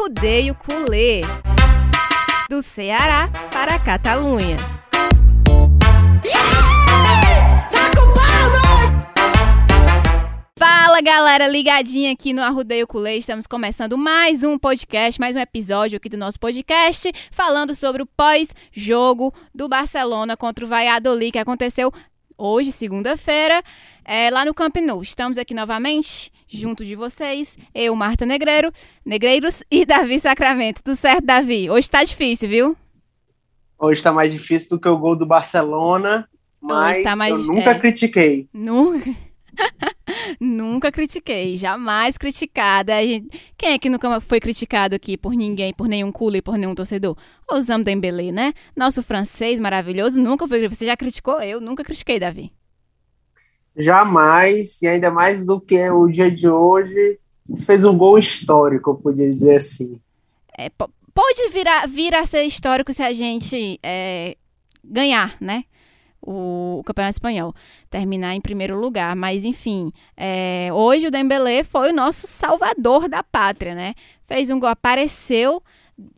Arrudeio Culê. Do Ceará para a Catalunha. Fala galera, ligadinha aqui no Arrudeio Culê. Estamos começando mais um podcast, mais um episódio aqui do nosso podcast, falando sobre o pós-jogo do Barcelona contra o Valladolid, que aconteceu hoje, segunda-feira, é, lá no Camp Nou. Estamos aqui novamente, junto de vocês, eu, Marta Negreiro, Negreiros e Davi Sacramento. Tudo certo, Davi? Hoje tá difícil, viu? Hoje tá mais difícil do que o gol do Barcelona, mas tá mais, eu nunca é, critiquei. Nunca. nunca critiquei, jamais criticada. Quem é que nunca foi criticado aqui por ninguém, por nenhum e por nenhum torcedor? Osam Dembélé, né? Nosso francês maravilhoso, nunca foi. Você já criticou? Eu nunca critiquei, Davi. Jamais, e ainda mais do que o dia de hoje, fez um gol histórico, eu podia dizer assim. É, pode virar, vir a ser histórico se a gente é, ganhar, né? o, Campeonato Espanhol, terminar em primeiro lugar. Mas, enfim, é, hoje o Dembélé foi o nosso salvador da pátria, né? Fez um gol, apareceu,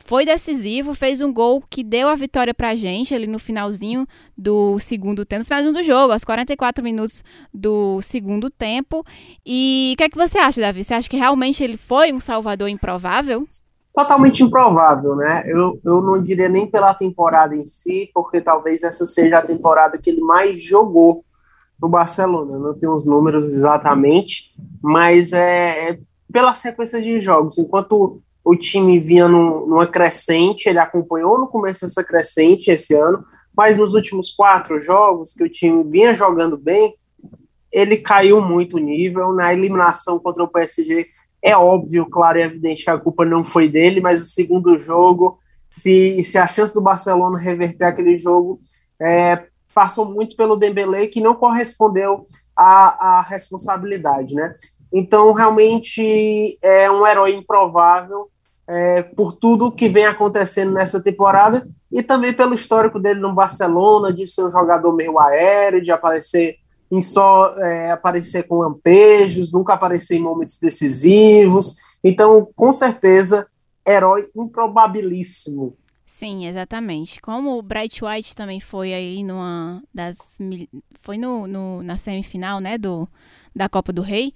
foi decisivo, fez um gol que deu a vitória pra gente ali no finalzinho do segundo tempo, no finalzinho do jogo, aos 44 minutos do segundo tempo. E o que é que você acha, Davi? Você acha que realmente ele foi um salvador improvável? totalmente improvável, né? Eu, eu não diria nem pela temporada em si, porque talvez essa seja a temporada que ele mais jogou no Barcelona. não tenho os números exatamente, mas é, é pela sequência de jogos. Enquanto o time vinha num, numa crescente, ele acompanhou no começo essa crescente esse ano, mas nos últimos quatro jogos que o time vinha jogando bem, ele caiu muito o nível. Na eliminação contra o PSG, é óbvio, claro e evidente que a culpa não foi dele, mas o segundo jogo, se, se a chance do Barcelona reverter aquele jogo, é, passou muito pelo Dembélé, que não correspondeu à, à responsabilidade, né? Então, realmente, é um herói improvável é, por tudo que vem acontecendo nessa temporada e também pelo histórico dele no Barcelona, de ser um jogador meio aéreo, de aparecer em só é, aparecer com lampejos, nunca aparecer em momentos decisivos. Então, com certeza, herói improbabilíssimo. Sim, exatamente. Como o Bright White também foi aí numa das foi no, no na semifinal, né, do da Copa do Rei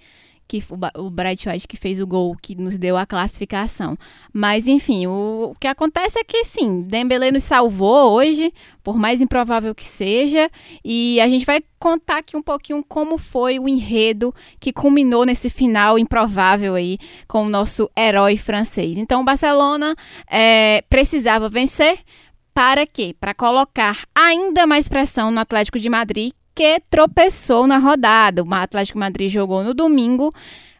que o Bright White que fez o gol que nos deu a classificação. Mas enfim, o, o, que acontece é que sim, Dembélé nos salvou hoje, por mais improvável que seja, e a gente vai contar aqui um pouquinho como foi o enredo que culminou nesse final improvável aí com o nosso herói francês. Então, o Barcelona é, precisava vencer para quê? Para colocar ainda mais pressão no Atlético de Madrid, que tropeçou na rodada. O Atlético Madrid jogou no domingo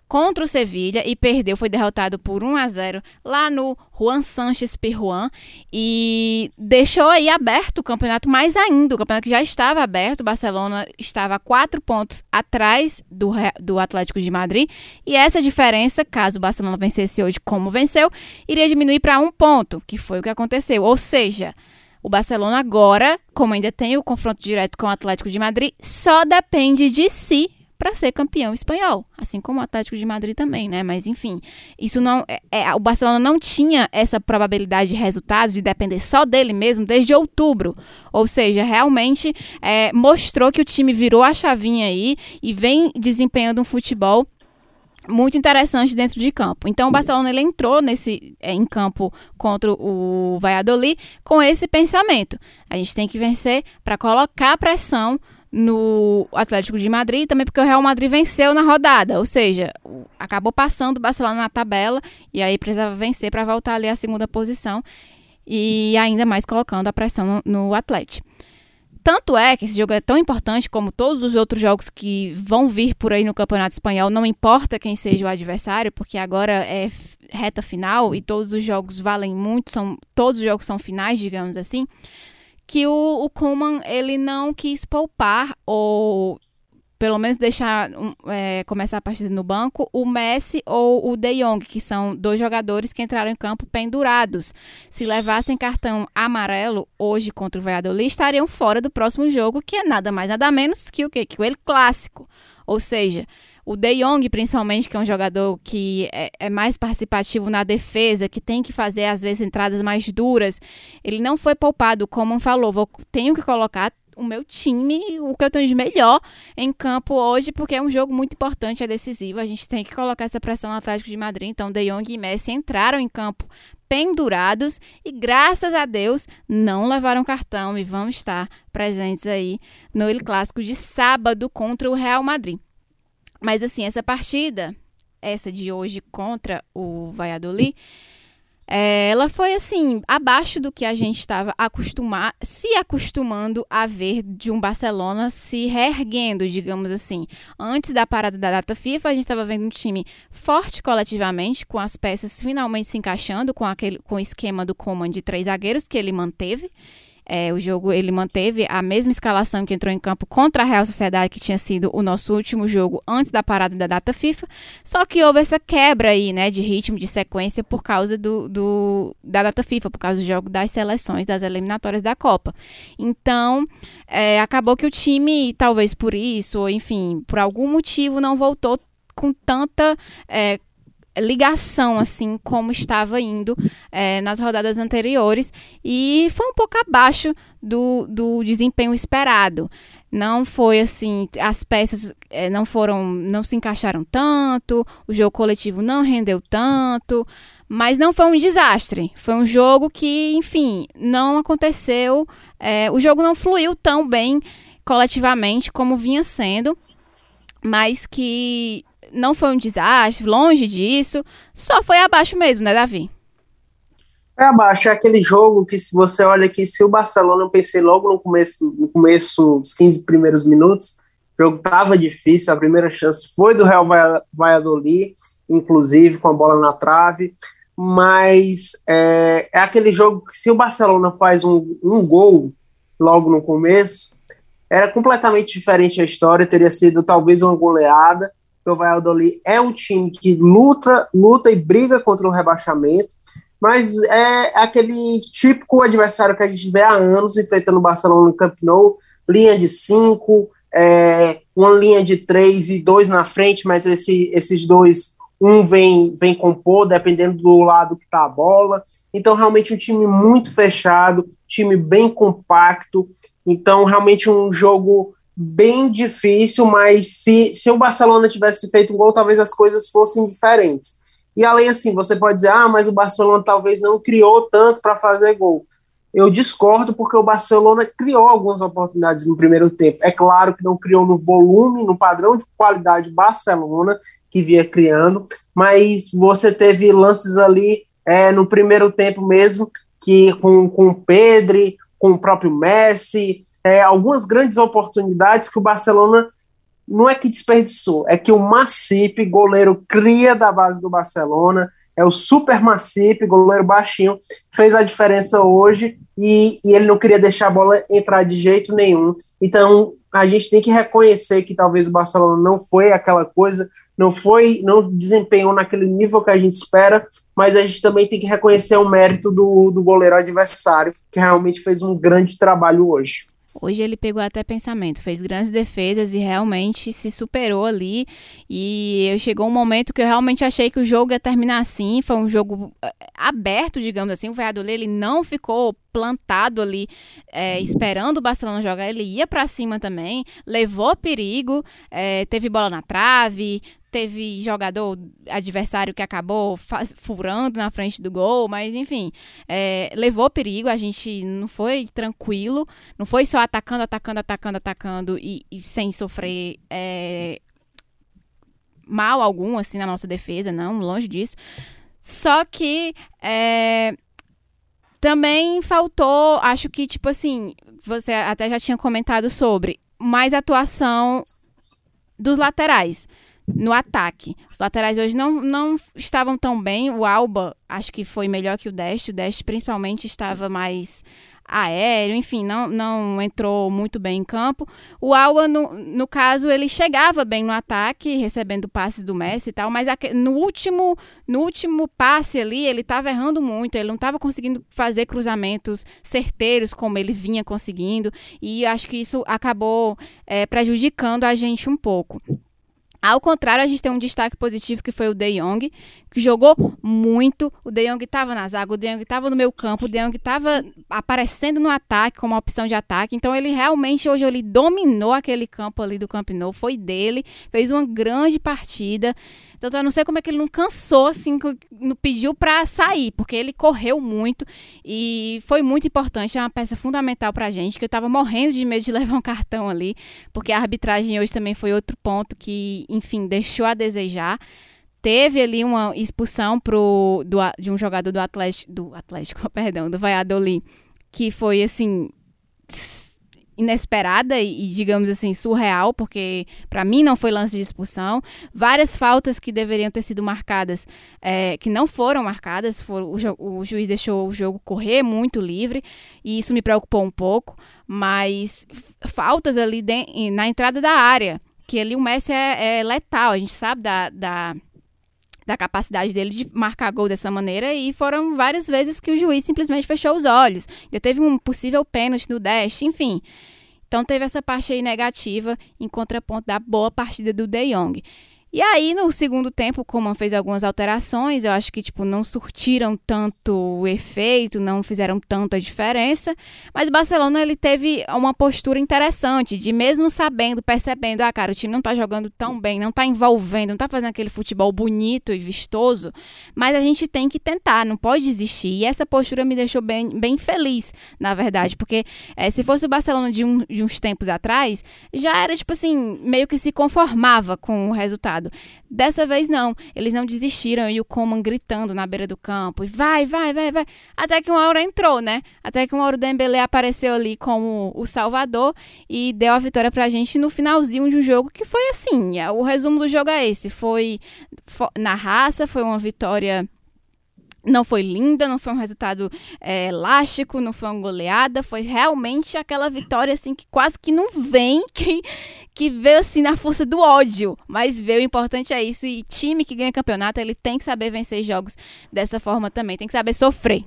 contra o Sevilha e perdeu, foi derrotado por 1 a 0 lá no Juan Sánchez Pirjuan e deixou aí aberto o campeonato mais ainda, o campeonato que já estava aberto, o Barcelona estava quatro pontos atrás do, do Atlético de Madrid e essa diferença, caso o Barcelona vencesse hoje como venceu, iria diminuir para um ponto, que foi o que aconteceu, ou seja... O Barcelona agora, como ainda tem o confronto direto com o Atlético de Madrid, só depende de si para ser campeão espanhol, assim como o Atlético de Madrid também, né? Mas enfim, isso não é, é, o Barcelona não tinha essa probabilidade de resultados de depender só dele mesmo desde outubro, ou seja, realmente é, mostrou que o time virou a chavinha aí e vem desempenhando um futebol muito interessante dentro de campo. Então o Barcelona ele entrou nesse é, em campo contra o Valladolid com esse pensamento. A gente tem que vencer para colocar pressão no Atlético de Madrid, também porque o Real Madrid venceu na rodada, ou seja, acabou passando o Barcelona na tabela e aí precisava vencer para voltar ali à segunda posição e ainda mais colocando a pressão no, no Atlético. Tanto é que esse jogo é tão importante como todos os outros jogos que vão vir por aí no Campeonato Espanhol, não importa quem seja o adversário, porque agora é reta final e todos os jogos valem muito, são todos os jogos são finais, digamos assim, que o, o Koeman ele não quis poupar ou pelo menos deixar é, começar a partida no banco, o Messi ou o De Jong, que são dois jogadores que entraram em campo pendurados. Se levassem cartão amarelo hoje contra o Valladolid, estariam fora do próximo jogo, que é nada mais nada menos que o quê? Que o ele clássico. Ou seja, O De Jong, principalmente, que é um jogador que é, é, mais participativo na defesa, que tem que fazer, às vezes, entradas mais duras, ele não foi poupado, como falou. Vou, tenho que colocar o meu time, o que eu tenho de melhor em campo hoje, porque é um jogo muito importante, é decisivo. A gente tem que colocar essa pressão no Atlético de Madrid. Então, De Jong e Messi entraram em campo pendurados e graças a Deus não levaram cartão e vão estar presentes aí no El Clássico de sábado contra o Real Madrid. Mas assim, essa partida, essa de hoje contra o Valladolid, é, ela foi assim abaixo do que a gente estava acostumar, se acostumando a ver de um Barcelona se reerguendo, digamos assim. Antes da parada da data FIFA, a gente estava vendo um time forte coletivamente, com as peças finalmente se encaixando com aquele com o esquema do Coman de três zagueiros que ele manteve é, o jogo ele manteve a mesma escalação que entrou em campo contra a Real Sociedade, que tinha sido o nosso último jogo antes da parada da data FIFA. Só que houve essa quebra aí, né, de ritmo, de sequência por causa do, do da data FIFA, por causa do jogo das seleções, das eliminatórias da Copa. Então, é, acabou que o time, talvez por isso, ou enfim, por algum motivo, não voltou com tanta é, ligação, assim, como estava indo é, nas rodadas anteriores, e foi um pouco abaixo do, do desempenho esperado. Não foi assim, as peças é, não foram, não se encaixaram tanto, o jogo coletivo não rendeu tanto, mas não foi um desastre. Foi um jogo que, enfim, não aconteceu, é, o jogo não fluiu tão bem coletivamente como vinha sendo, mas que não foi um desastre, longe disso, só foi abaixo mesmo, né, Davi? É abaixo, é aquele jogo que se você olha aqui, se o Barcelona, eu pensei logo no começo, no começo dos 15 primeiros minutos, o jogo estava difícil, a primeira chance foi do Real Valladolid, inclusive com a bola na trave, mas é, é aquele jogo que se o Barcelona faz um, um gol logo no começo, era completamente diferente a história, teria sido talvez uma goleada, o Valladolid é um time que luta, luta e briga contra o rebaixamento, mas é aquele típico adversário que a gente vê há anos enfrentando o Barcelona no Camp Nou, linha de cinco, é, uma linha de três e dois na frente, mas esse, esses dois, um vem, vem compor, dependendo do lado que está a bola. Então, realmente um time muito fechado, time bem compacto. Então, realmente um jogo bem difícil, mas se, se o Barcelona tivesse feito um gol, talvez as coisas fossem diferentes. E além assim, você pode dizer, ah, mas o Barcelona talvez não criou tanto para fazer gol. Eu discordo porque o Barcelona criou algumas oportunidades no primeiro tempo. É claro que não criou no volume, no padrão de qualidade Barcelona que via criando, mas você teve lances ali é, no primeiro tempo mesmo que com, com o Pedri, com o próprio Messi, é, algumas grandes oportunidades que o Barcelona não é que desperdiçou, é que o Massip, goleiro cria da base do Barcelona, é o super Massip, goleiro baixinho, fez a diferença hoje e, e, ele não queria deixar a bola entrar de jeito nenhum. Então a gente tem que reconhecer que talvez o Barcelona não foi aquela coisa, não foi, não desempenhou naquele nível que a gente espera, mas a gente também tem que reconhecer o mérito do, do goleiro adversário, que realmente fez um grande trabalho hoje. Hoje ele pegou até pensamento, fez grandes defesas e realmente se superou ali. E chegou um momento que eu realmente achei que o jogo ia terminar assim. Foi um jogo eh, aberto, digamos assim. O Valladolid ele não ficou plantado ali é, esperando o Barcelona jogar. Ele ia para cima também, levou perigo, é, teve bola na trave, teve jogador adversário que acabou furando na frente do gol, mas enfim, é, levou perigo, a gente não foi tranquilo, não foi só atacando, atacando, atacando, atacando e, e sem sofrer é, mal algum, assim, na nossa defesa, não, longe disso. Só que é, também faltou, acho que, tipo assim, você até já tinha comentado sobre, mais atuação dos laterais no ataque. Os laterais hoje não, não estavam tão bem. O Alba, acho que foi melhor que o Deste. O Deste, principalmente, estava mais aéreo, enfim, não, não entrou muito bem em campo. O Alba, no, no caso, ele chegava bem no ataque, recebendo passes do Messi e tal, mas no último, no último passe ali, ele estava errando muito, ele não estava conseguindo fazer cruzamentos certeiros como ele vinha conseguindo, e acho que isso acabou é, prejudicando a gente um pouco. Ao contrário, a gente tem um destaque positivo que foi o De Jong, que jogou muito. O De Jong estava na zaga, o De Jong estava no meu campo, o De Jong estava aparecendo no ataque como opção de ataque. Então ele realmente hoje ele dominou aquele campo ali do Camp Nou, foi dele, fez uma grande partida. Então eu não sei como é que ele não cansou, assim, não pediu para sair, porque ele correu muito e foi muito importante, é uma peça fundamental pra gente, que eu tava morrendo de medo de levar um cartão ali, porque a arbitragem hoje também foi outro ponto que, enfim, deixou a desejar. Teve ali uma expulsão pro, do, de um jogador do Atlético, do Atlético, perdão, do Valladolid, que foi assim inesperada e, digamos assim, surreal, porque para mim não foi lance de expulsão. Várias faltas que deveriam ter sido marcadas, é, que não foram marcadas, foram, o, o, juiz deixou o jogo correr muito livre, e isso me preocupou um pouco, mas faltas ali de, na entrada da área, que ali o Messi é, é letal, a gente sabe da, da da capacidade dele de marcar gol dessa maneira e foram várias vezes que o juiz simplesmente fechou os olhos. Já teve um possível pênalti no Dash, enfim. Então teve essa parte aí negativa em contraponto da boa partida do De Jong. E aí, no segundo tempo, o Coman fez algumas alterações, eu acho que, tipo, não surtiram tanto efeito, não fizeram tanta diferença, mas o Barcelona, ele teve uma postura interessante, de mesmo sabendo, percebendo, ah, cara, o time não tá jogando tão bem, não tá envolvendo, não tá fazendo aquele futebol bonito e vistoso, mas a gente tem que tentar, não pode desistir, e essa postura me deixou bem, bem feliz, na verdade, porque é, se fosse o Barcelona de, um, de uns tempos atrás, já era, tipo assim, meio que se conformava com o resultado, Dessa vez não, eles não desistiram. E o Coman gritando na beira do campo, vai, vai, vai, vai, até que uma hora entrou, né? Até que uma hora o Dembélé apareceu ali como o salvador e deu a vitória pra gente no finalzinho de um jogo que foi assim, é, o resumo do jogo é esse, foi na raça, foi uma vitória não foi linda, não foi um resultado é, elástico, não foi uma goleada, foi realmente aquela vitória assim que quase que não vem, que, que veio assim na força do ódio, mas veio, o importante é isso, e time que ganha campeonato, ele tem que saber vencer jogos dessa forma também, tem que saber sofrer.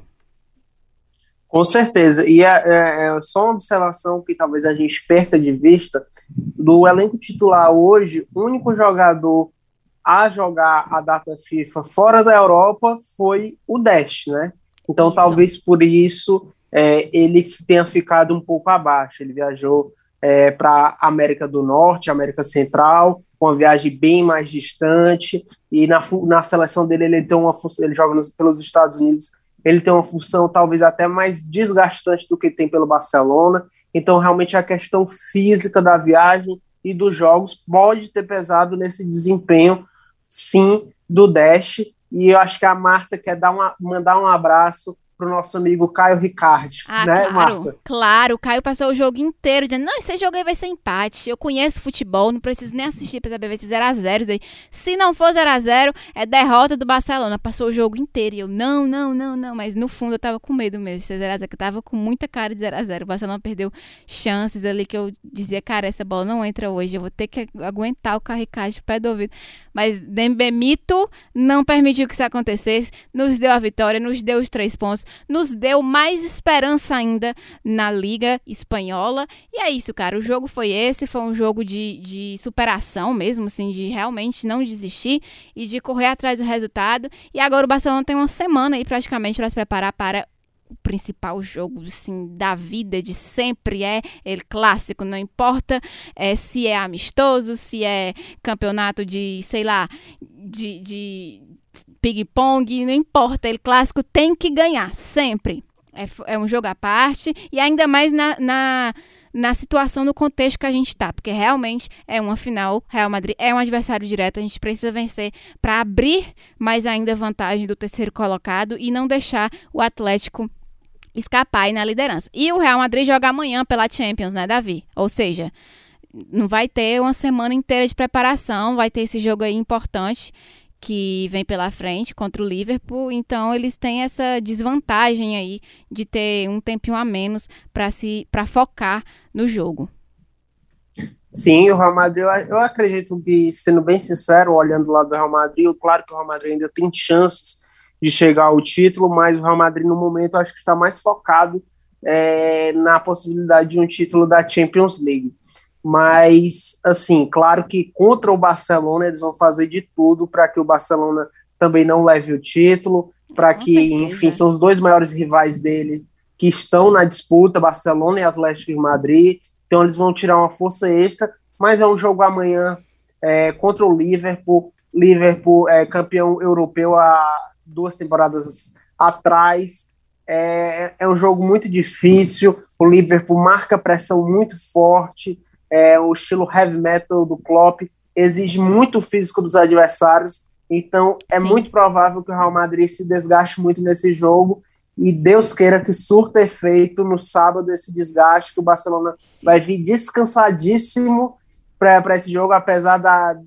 Com certeza, e é, é, é só uma observação que talvez a gente perca de vista, do elenco titular hoje, o único jogador a jogar a data FIFA fora da Europa foi o Dash, né? Então isso. talvez por isso é, ele tenha ficado um pouco abaixo. Ele viajou é, para América do Norte, América Central, uma viagem bem mais distante. E na, na seleção dele ele tem uma ele joga nos, pelos Estados Unidos. Ele tem uma função talvez até mais desgastante do que tem pelo Barcelona. Então realmente a questão física da viagem e dos jogos pode ter pesado nesse desempenho sim do Dash. E eu acho que a Marta quer dar uma, mandar um abraço pro nosso amigo Caio Ricardi, ah, né, claro, Marta? Claro, o Caio passou o jogo inteiro dizendo, não, esse jogo aí vai ser empate, eu conheço futebol, não preciso nem assistir pra saber se 0x0 Se não for 0x0, é derrota do Barcelona, passou o jogo inteiro, e eu, não, não, não, não, mas no fundo eu tava com medo mesmo de ser 0x0, que eu tava com muita cara de 0x0, o Barcelona perdeu chances ali que eu dizia, cara, essa bola não entra hoje, eu vou ter que aguentar o Caio Ricardi pé do ouvido, mas Dembemito não permitiu que isso acontecesse, nos deu a vitória, nos deu os três pontos, nos deu mais esperança ainda na Liga Espanhola. E é isso, cara. O jogo foi esse, foi um jogo de, de superação mesmo, assim, de realmente não desistir e de correr atrás do resultado. E agora o Barcelona tem uma semana aí praticamente para se preparar para o principal jogo assim, da vida de sempre é ele clássico, não importa é, se é amistoso, se é campeonato de, sei lá, de, de ping-pong, não importa, ele clássico tem que ganhar, sempre. É, é um jogo à parte, e ainda mais na, na, na situação, no contexto que a gente está, porque realmente é uma final, Real Madrid é um adversário direto, a gente precisa vencer para abrir mais ainda vantagem do terceiro colocado e não deixar o Atlético escapar aí na liderança. E o Real Madrid joga amanhã pela Champions, né, Davi? Ou seja, não vai ter uma semana inteira de preparação, vai ter esse jogo aí importante que vem pela frente contra o Liverpool, então eles têm essa desvantagem aí de ter um tempinho a menos para se para focar no jogo. Sim, o Real Madrid, eu acredito que, sendo bem sincero, olhando do lado do Real Madrid, claro que o Real Madrid ainda tem chances de chegar ao título, mas o Real Madrid, no momento, acho que está mais focado é, na possibilidade de um título da Champions League. Mas assim, claro que contra o Barcelona eles vão fazer de tudo para que o Barcelona também não leve o título, para que, certeza. enfim, são os dois maiores rivais dele que estão na disputa, Barcelona e Atlético de Madrid, então eles vão tirar uma força extra, mas é um jogo amanhã é, contra o Liverpool, Liverpool é campeão europeu há duas temporadas atrás, é, é um jogo muito difícil, o Liverpool marca pressão muito forte, é, o estilo heavy metal do Klopp exige muito físico dos adversários, então é Sim. muito provável que o Real Madrid se desgaste muito nesse jogo e Deus queira que surta efeito no sábado esse desgaste, que o Barcelona vai vir descansadíssimo para esse jogo, apesar, da,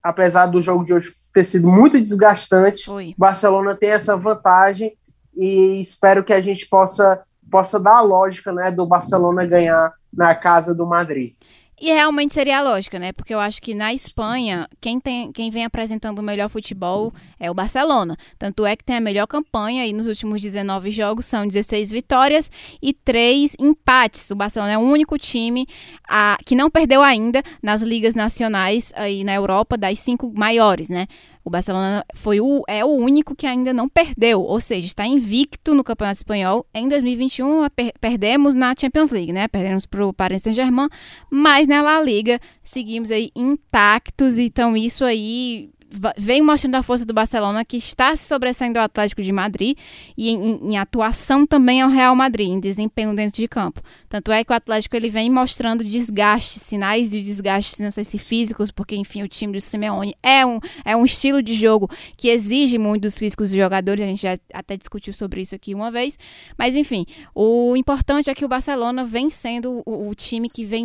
apesar do jogo de hoje ter sido muito desgastante. O Barcelona tem essa vantagem e espero que a gente possa, possa dar a lógica né, do Barcelona ganhar na casa do Madrid. E realmente seria lógica, né? Porque eu acho que na Espanha, quem, tem, quem vem apresentando o melhor futebol é o Barcelona. Tanto é que tem a melhor campanha e nos últimos 19 jogos são 16 vitórias e 3 empates. O Barcelona é o único time a, que não perdeu ainda nas ligas nacionais aí na Europa, das cinco maiores, né? O Barcelona foi o, é o único que ainda não perdeu, ou seja, está invicto no Campeonato Espanhol. Em 2021, per perdemos na Champions League, né? Perdemos para o Paris Saint-Germain, mas na La Liga seguimos aí intactos. Então, isso aí vem mostrando a força do Barcelona, que está se sobressaindo ao Atlético de Madrid e em, em, atuação também ao Real Madrid, em desempenho dentro de campo. Tanto é que o Atlético ele vem mostrando desgaste, sinais de desgaste, não sei se físicos, porque enfim, o time do Simeone é um, é um estilo de jogo que exige muito dos físicos dos jogadores, a gente já até discutiu sobre isso aqui uma vez, mas enfim, o importante é que o Barcelona vem sendo o, o time que vem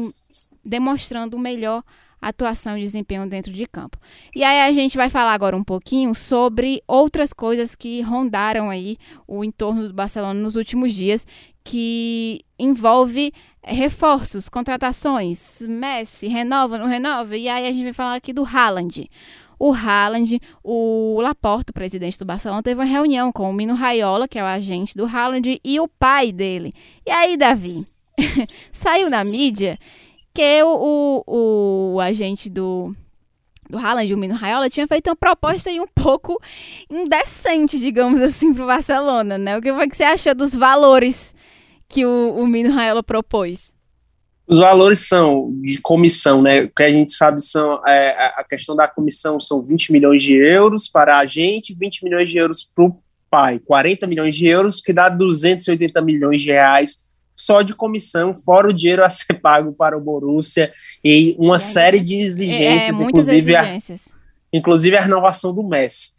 demonstrando o melhor atuação e desempenho dentro de campo. E aí a gente vai falar agora um pouquinho sobre outras coisas que rondaram aí o entorno do Barcelona nos últimos dias, que envolve reforços, contratações, Messi, renova, não renova, e aí a gente vai falar aqui do Haaland. O Haaland, o Laporto, presidente do Barcelona, teve uma reunião com o Mino Raiola, que é o agente do Haaland, e o pai dele. E aí, Davi, saiu na mídia porque o, o, o agente do, do Haaland, o Mino Raiola, tinha feito uma proposta aí um pouco indecente, digamos assim, para o Barcelona, né? O que foi que você achou dos valores que o, o Mino Raiola propôs? Os valores são de comissão, né? O que a gente sabe são é, a questão da comissão são 20 milhões de euros para a gente, 20 milhões de euros para o pai, 40 milhões de euros, que dá 280 milhões de reais só de comissão, fora o dinheiro a ser pago para o Borussia e uma é, série de exigências, é, inclusive, exigências. A, inclusive a renovação do Messi.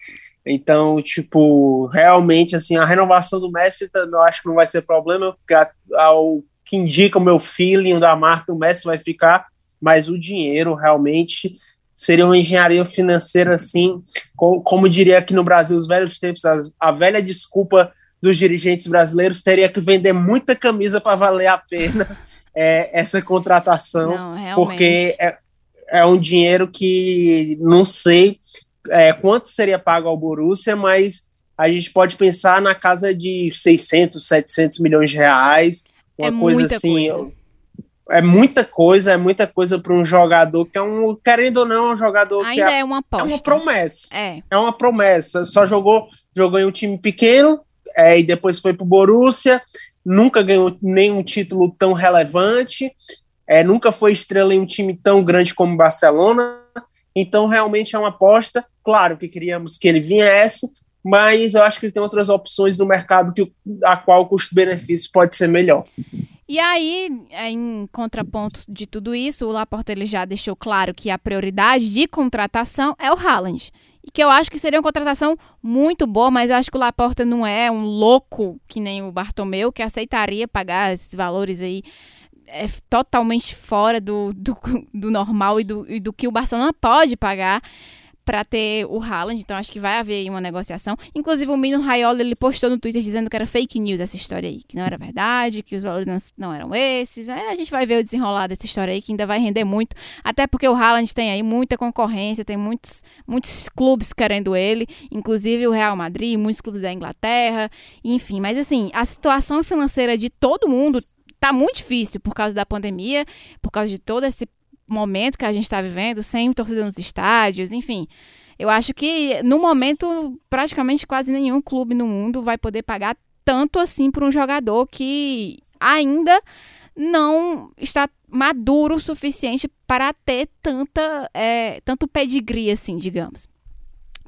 Então, tipo, realmente, assim, a renovação do Messi, eu acho que não vai ser problema, porque ao que indica o meu feeling da marca, o Messi vai ficar, mas o dinheiro realmente seria uma engenharia financeira, assim, como, como diria aqui no Brasil, os velhos tempos, a velha desculpa dos dirigentes brasileiros teria que vender muita camisa para valer a pena é, essa contratação, não, porque é, é, um dinheiro que não sei é, quanto seria pago ao Borussia, mas a gente pode pensar na casa de 600, 700 milhões de reais, uma é coisa assim. Coisa. É muita coisa, é muita coisa para um jogador que é um, querendo ou não, é um jogador Ainda que é, é uma aposta. É uma promessa. É. é uma promessa. Só jogou, jogou em um time pequeno, é, e depois foi para o Borussia, nunca ganhou nenhum título tão relevante, é, nunca foi estrela em um time tão grande como o Barcelona, então realmente é uma aposta, claro que queríamos que ele viesse, mas eu acho que ele tem outras opções no mercado que, a qual o custo-benefício pode ser melhor. E aí, em contraponto de tudo isso, o Laporta ele já deixou claro que a prioridade de contratação é o Haaland e que eu acho que seria uma contratação muito boa, mas eu acho que o Laporta não é um louco que nem o Bartomeu, que aceitaria pagar esses valores aí é, totalmente fora do, do, do normal e do, e do que o Barcelona pode pagar para ter o Haaland, então acho que vai haver uma negociação. Inclusive o Mino Raiola, ele postou no Twitter dizendo que era fake news essa história aí, que não era verdade, que os valores não, não eram esses. Aí a gente vai ver o desenrolar dessa história aí, que ainda vai render muito, até porque o Haaland tem aí muita concorrência, tem muitos, muitos clubes querendo ele, inclusive o Real Madrid, muitos clubes da Inglaterra, enfim. Mas assim, a situação financeira de todo mundo tá muito difícil por causa da pandemia, por causa de todo esse momento que a gente está vivendo, sem torcida nos estádios, enfim. Eu acho que, no momento, praticamente quase nenhum clube no mundo vai poder pagar tanto assim por um jogador que ainda não está maduro o suficiente para ter tanta, é, tanto pedigree, assim, digamos.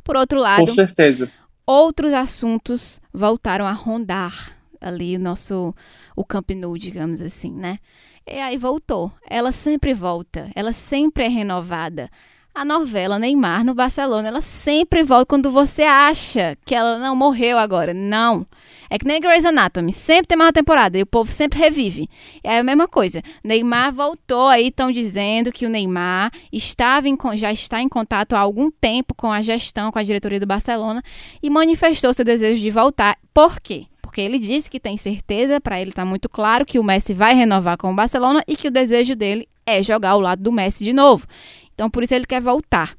Por outro lado, com certeza. outros assuntos voltaram a rondar ali o nosso o Camp Nou, digamos assim, né? E aí voltou. Ela sempre volta, ela sempre é renovada. A novela Neymar no Barcelona, ela sempre volta quando você acha que ela não morreu agora. Não. É que nem Grey's Anatomy, sempre tem mais uma temporada e o povo sempre revive. É a mesma coisa. Neymar voltou aí, estão dizendo que o Neymar estava em, já está em contato há algum tempo com a gestão, com a diretoria do Barcelona e manifestou seu desejo de voltar. Por quê? Porque ele disse que tem certeza, para ele está muito claro que o Messi vai renovar com o Barcelona e que o desejo dele é jogar ao lado do Messi de novo. Então por isso ele quer voltar.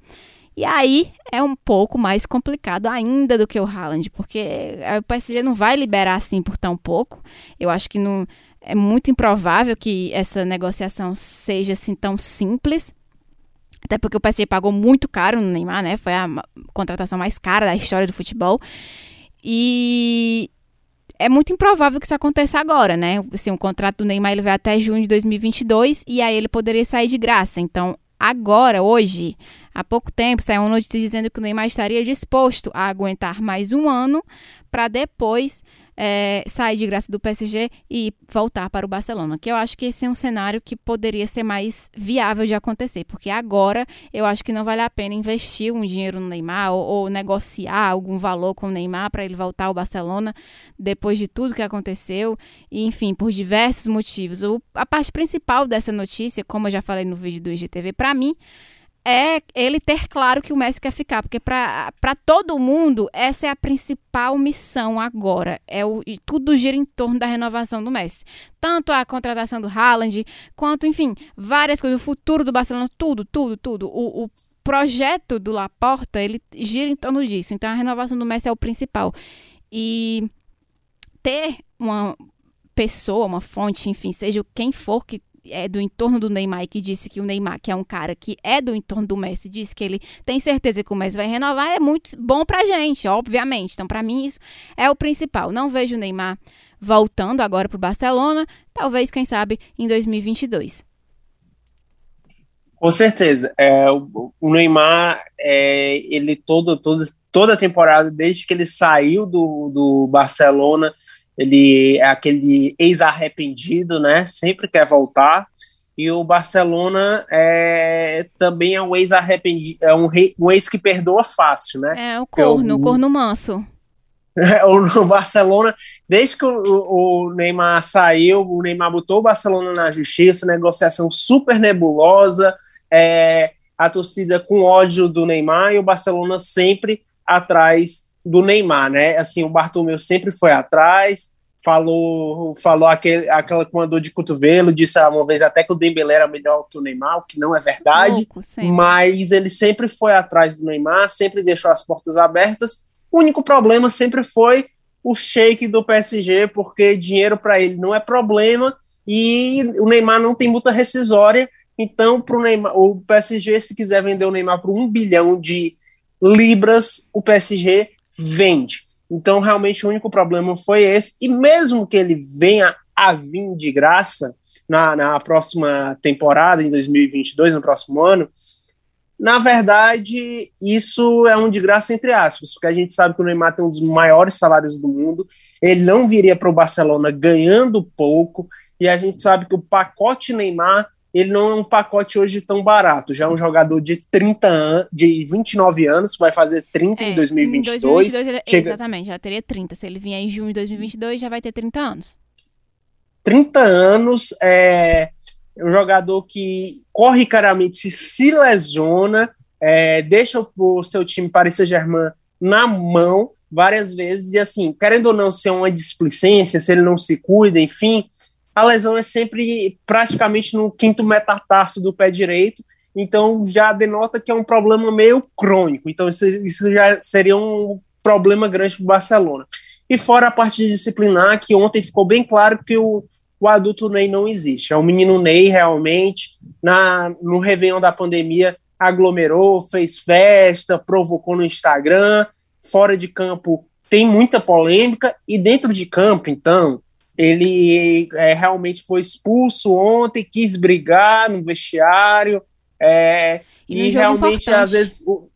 E aí é um pouco mais complicado ainda do que o Haaland, porque o PSG não vai liberar assim por tão pouco. Eu acho que não, é muito improvável que essa negociação seja assim tão simples. Até porque o PSG pagou muito caro no Neymar, né? Foi a contratação mais cara da história do futebol. E é muito improvável que isso aconteça agora, né? Assim, o contrato do Neymar ele vai até junho de 2022 e aí ele poderia sair de graça. Então, agora, hoje, há pouco tempo, saiu uma notícia dizendo que o Neymar estaria disposto a aguentar mais um ano para depois é, sair de graça do PSG e voltar para o Barcelona. Que eu acho que esse é um cenário que poderia ser mais viável de acontecer, porque agora eu acho que não vale a pena investir um dinheiro no Neymar ou, ou negociar algum valor com o Neymar para ele voltar ao Barcelona depois de tudo que aconteceu, e enfim, por diversos motivos. O, a parte principal dessa notícia, como eu já falei no vídeo do IGTV, para mim é ele ter claro que o Messi quer ficar, porque para todo mundo essa é a principal missão agora. É o tudo gira em torno da renovação do Messi. Tanto a contratação do Haaland, quanto, enfim, várias coisas, o futuro do Barcelona, tudo, tudo, tudo. O, o projeto do Laporta, ele gira em torno disso. Então a renovação do Messi é o principal. E ter uma pessoa, uma fonte, enfim, seja quem for que é do entorno do Neymar e que disse que o Neymar, que é um cara que é do entorno do Messi, disse que ele tem certeza que o Messi vai renovar, é muito bom pra gente, obviamente. Então, para mim, isso é o principal. Não vejo o Neymar voltando agora pro Barcelona, talvez, quem sabe, em 2022. Com certeza. É, o, Neymar, é, ele todo, todo, toda a temporada, desde que ele saiu do, do Barcelona, ele é aquele ex-arrependido, né? Sempre quer voltar. E o Barcelona é, também é um ex-arrependido, é um, rei, um ex que perdoa fácil, né? É o corno, o, o corno manso. É, o Barcelona, desde que o, o, Neymar saiu, o Neymar botou o Barcelona na justiça, negociação super nebulosa, é, a torcida com ódio do Neymar e o Barcelona sempre atrás do Neymar, né? Assim, o Bartomeu sempre foi atrás, falou, falou aquele, aquela com a dor de cotovelo, disse uma vez até que o Dembélé era melhor que o Neymar, o que não é verdade, Louco, mas ele sempre foi atrás do Neymar, sempre deixou as portas abertas. O único problema sempre foi o shake do PSG, porque dinheiro para ele não é problema e o Neymar não tem multa rescisória. Então, pro Neymar, o PSG, se quiser vender o Neymar por um bilhão de libras, o PSG vende. Então, realmente, o único problema foi esse. E mesmo que ele venha a vir de graça na, na próxima temporada, em 2022, no próximo ano, na verdade, isso é um de graça entre aspas, porque a gente sabe que o Neymar tem um dos maiores salários do mundo, ele não viria para o Barcelona ganhando pouco, e a gente sabe que o pacote Neymar ele não é um pacote hoje tão barato. Já é um jogador de 30 anos, de 29 anos, vai fazer 30 é, em 2022. Em 2022 chega... Exatamente, já teria 30. Se ele vier em junho de 2022, já vai ter 30 anos. 30 anos, é um jogador que corre caramente, se lesiona, é, deixa o seu time Paris Saint-Germain na mão várias vezes, e assim, querendo ou não ser uma displicência, se ele não se cuida, enfim, a lesão é sempre praticamente no quinto metatarso do pé direito, então já denota que é um problema meio crônico. Então isso, isso já seria um problema grande para o Barcelona. E fora a parte disciplinar, que ontem ficou bem claro que o, o adulto Ney não existe. É o menino Ney realmente, na, no Réveillon da pandemia, aglomerou, fez festa, provocou no Instagram, fora de campo tem muita polêmica, e dentro de campo, então, ele é, realmente foi expulso ontem, quis brigar no vestiário, é, e, e realmente, às vezes, o,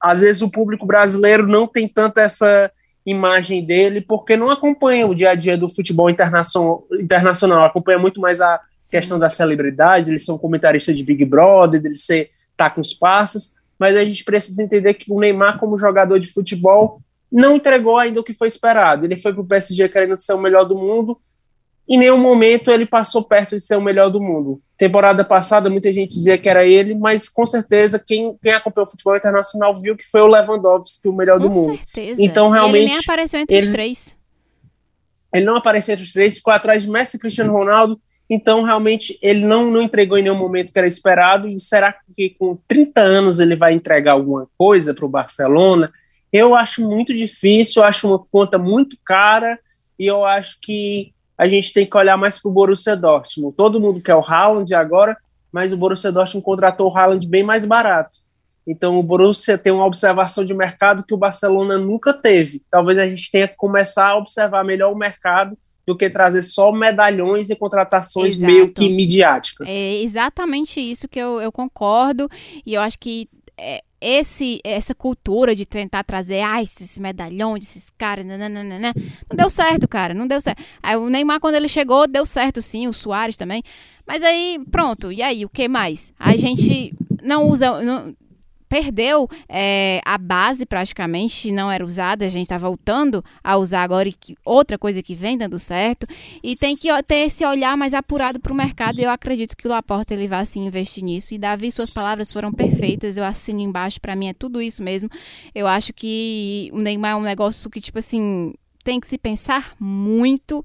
às vezes o público brasileiro não tem tanto essa imagem dele, porque não acompanha o dia a dia do futebol internacional, internacional acompanha muito mais a questão das celebridades, eles são comentaristas de Big Brother, ele ser tá com os passos, mas a gente precisa entender que o Neymar, como jogador de futebol, não entregou ainda o que foi esperado. Ele foi para o PSG querendo ser o melhor do mundo, em nenhum momento ele passou perto de ser o melhor do mundo. Temporada passada, muita gente dizia que era ele, mas com certeza quem, quem acompanhou o futebol internacional viu que foi o Lewandowski o melhor com do mundo. Certeza. Então, realmente. ele nem apareceu entre ele, os três. Ele não apareceu entre os três, ficou atrás de Messi e Cristiano Ronaldo. Então, realmente, ele não, não entregou em nenhum momento que era esperado. E será que com 30 anos ele vai entregar alguma coisa para o Barcelona? Eu acho muito difícil, eu acho uma conta muito cara. E eu acho que a gente tem que olhar mais para o Borussia Dortmund. Todo mundo quer o Haaland agora, mas o Borussia Dortmund contratou o Haaland bem mais barato. Então o Borussia tem uma observação de mercado que o Barcelona nunca teve. Talvez a gente tenha que começar a observar melhor o mercado do que trazer só medalhões e contratações Exato. meio que midiáticas. É exatamente isso que eu, eu concordo. E eu acho que é, esse essa cultura de tentar trazer ah, esses medalhões, esses caras, nananana, não deu certo, cara, não deu certo. Aí o Neymar quando ele chegou deu certo sim, o Soares também. Mas aí, pronto, e aí, o que mais? A gente não usa não, perdeu é, a base praticamente, não era usada, a gente está voltando a usar agora e que, outra coisa que vem dando certo, e tem que ter esse olhar mais apurado para o mercado, e eu acredito que o Laporta ele vai assim investir nisso, e Davi, suas palavras foram perfeitas, eu assino embaixo, para mim é tudo isso mesmo, eu acho que o Neymar é um negócio que, tipo assim, tem que se pensar muito,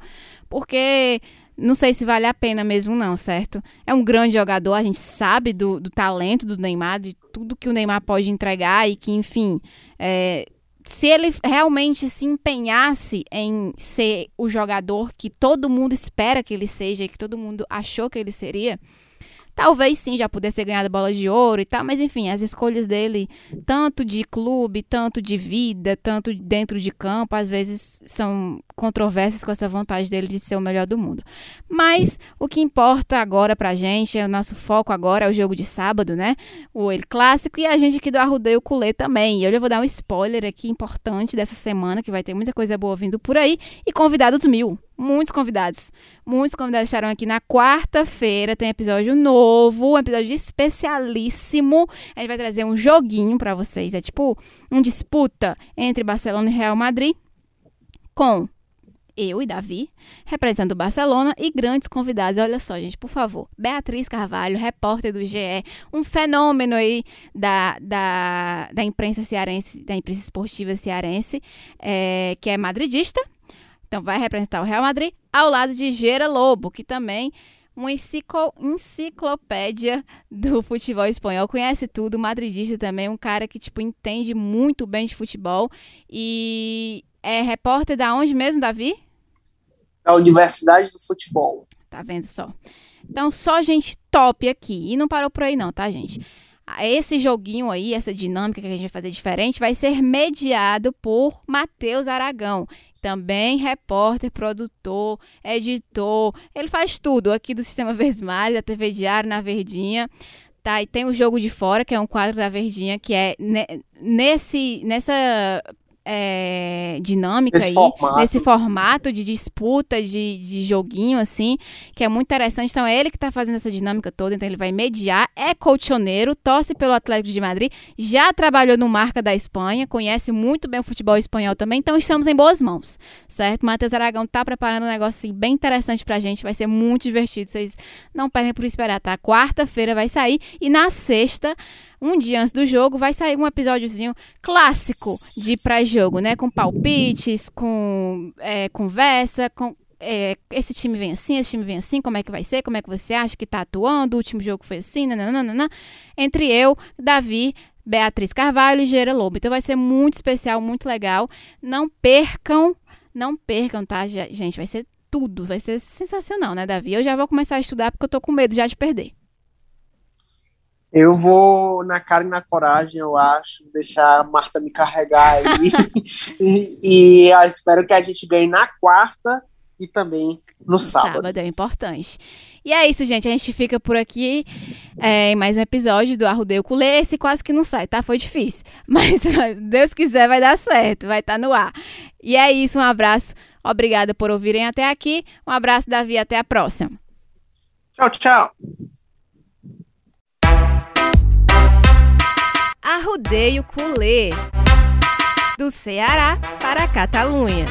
porque não sei se vale a pena mesmo, não, certo? É um grande jogador, a gente sabe do, do talento do Neymar, de tudo que o Neymar pode entregar e que, enfim, é, se ele realmente se empenhasse em ser o jogador que todo mundo espera que ele seja, que todo mundo achou que ele seria, Talvez sim já pudesse ter ganhado bola de ouro e tal, mas enfim, as escolhas dele, tanto de clube, tanto de vida, tanto dentro de campo, às vezes são controversas com essa vontade dele de ser o melhor do mundo. Mas o que importa agora pra gente, é o nosso foco agora é o jogo de sábado, né? O El Clássico e a gente aqui do Arrudeio Culê também. E eu já vou dar um spoiler aqui importante dessa semana, que vai ter muita coisa boa vindo por aí, e convidados mil muitos convidados. Muitos convidados estarão aqui na quarta-feira. Tem episódio novo, um episódio especialíssimo. A gente vai trazer um joguinho para vocês. É tipo um disputa entre Barcelona e Real Madrid com eu e Davi, representando o Barcelona, e grandes convidados. Olha só, gente, por favor. Beatriz Carvalho, repórter do GE, um fenômeno aí da, da, da imprensa cearense, da imprensa esportiva cearense, é, que é madridista, então vai representar o Real Madrid ao lado de Gera Lobo, que também uma enciclopédia do futebol espanhol, conhece tudo, madridista também, um cara que tipo entende muito bem de futebol e é repórter da onde mesmo, Davi? Da Universidade do Futebol. Tá vendo só? Então só gente top aqui e não parou por aí não, tá, gente? Esse joguinho aí, essa dinâmica que a gente vai fazer diferente, vai ser mediado por Matheus Aragão, também repórter, produtor, editor, ele faz tudo aqui do Sistema Vesmar, da TV Diário, na Verdinha. Tá, e tem o Jogo de Fora, que é um quadro da Verdinha, que é nesse, nessa é, dinâmica Esse aí, formato. nesse formato de disputa, de, de joguinho, assim, que é muito interessante. Então, é ele que está fazendo essa dinâmica toda, então ele vai mediar, é colchoneiro, torce pelo Atlético de Madrid, já trabalhou no Marca da Espanha, conhece muito bem o futebol espanhol também, então estamos em boas mãos, certo? Matheus Aragão está preparando um negócio assim, bem interessante pra gente, vai ser muito divertido, vocês não perdem por esperar, tá? Quarta-feira vai sair e na sexta um dia antes do jogo, vai sair um episódiozinho clássico de pré-jogo, né? Com palpites, com é, conversa, com é, esse time vem assim, esse time vem assim, como é que vai ser, como é que você acha que tá atuando, o último jogo foi assim, nananana, entre eu, Davi, Beatriz Carvalho e Gera Lobo. Então vai ser muito especial, muito legal. Não percam, não percam, tá, gente? Vai ser tudo. Vai ser sensacional, né, Davi? Eu já vou começar a estudar porque eu tô com medo já de perder. Eu vou na cara e na coragem, eu acho, deixar a Marta me carregar aí. e, e eu espero que a gente ganhe na quarta e também no sábado. Sábado é importante. E é isso, gente. A gente fica por aqui é, em mais um episódio do Arrudeio Culê. Esse quase que não sai, tá? Foi difícil. Mas Deus quiser, vai dar certo. Vai estar tá no ar. E é isso. Um abraço. Obrigada por ouvirem até aqui. Um abraço, Davi. Até a próxima. Tchau, tchau. Arrudeio Culê. Do Ceará para a Catalunha.